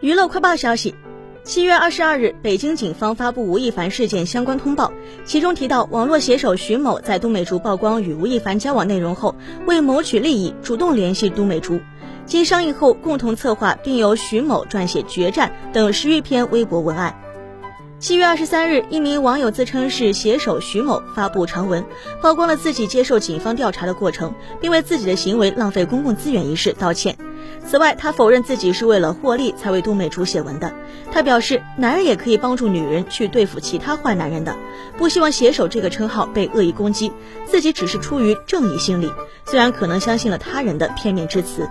娱乐快报消息：七月二十二日，北京警方发布吴亦凡事件相关通报，其中提到，网络写手徐某在都美竹曝光与吴亦凡交往内容后，为谋取利益，主动联系都美竹，经商议后共同策划，并由徐某撰写《决战》等十余篇微博文案。七月二十三日，一名网友自称是写手徐某发布长文，曝光了自己接受警方调查的过程，并为自己的行为浪费公共资源一事道歉。此外，他否认自己是为了获利才为都美竹写文的。他表示，男人也可以帮助女人去对付其他坏男人的，不希望写手这个称号被恶意攻击，自己只是出于正义心理，虽然可能相信了他人的片面之词。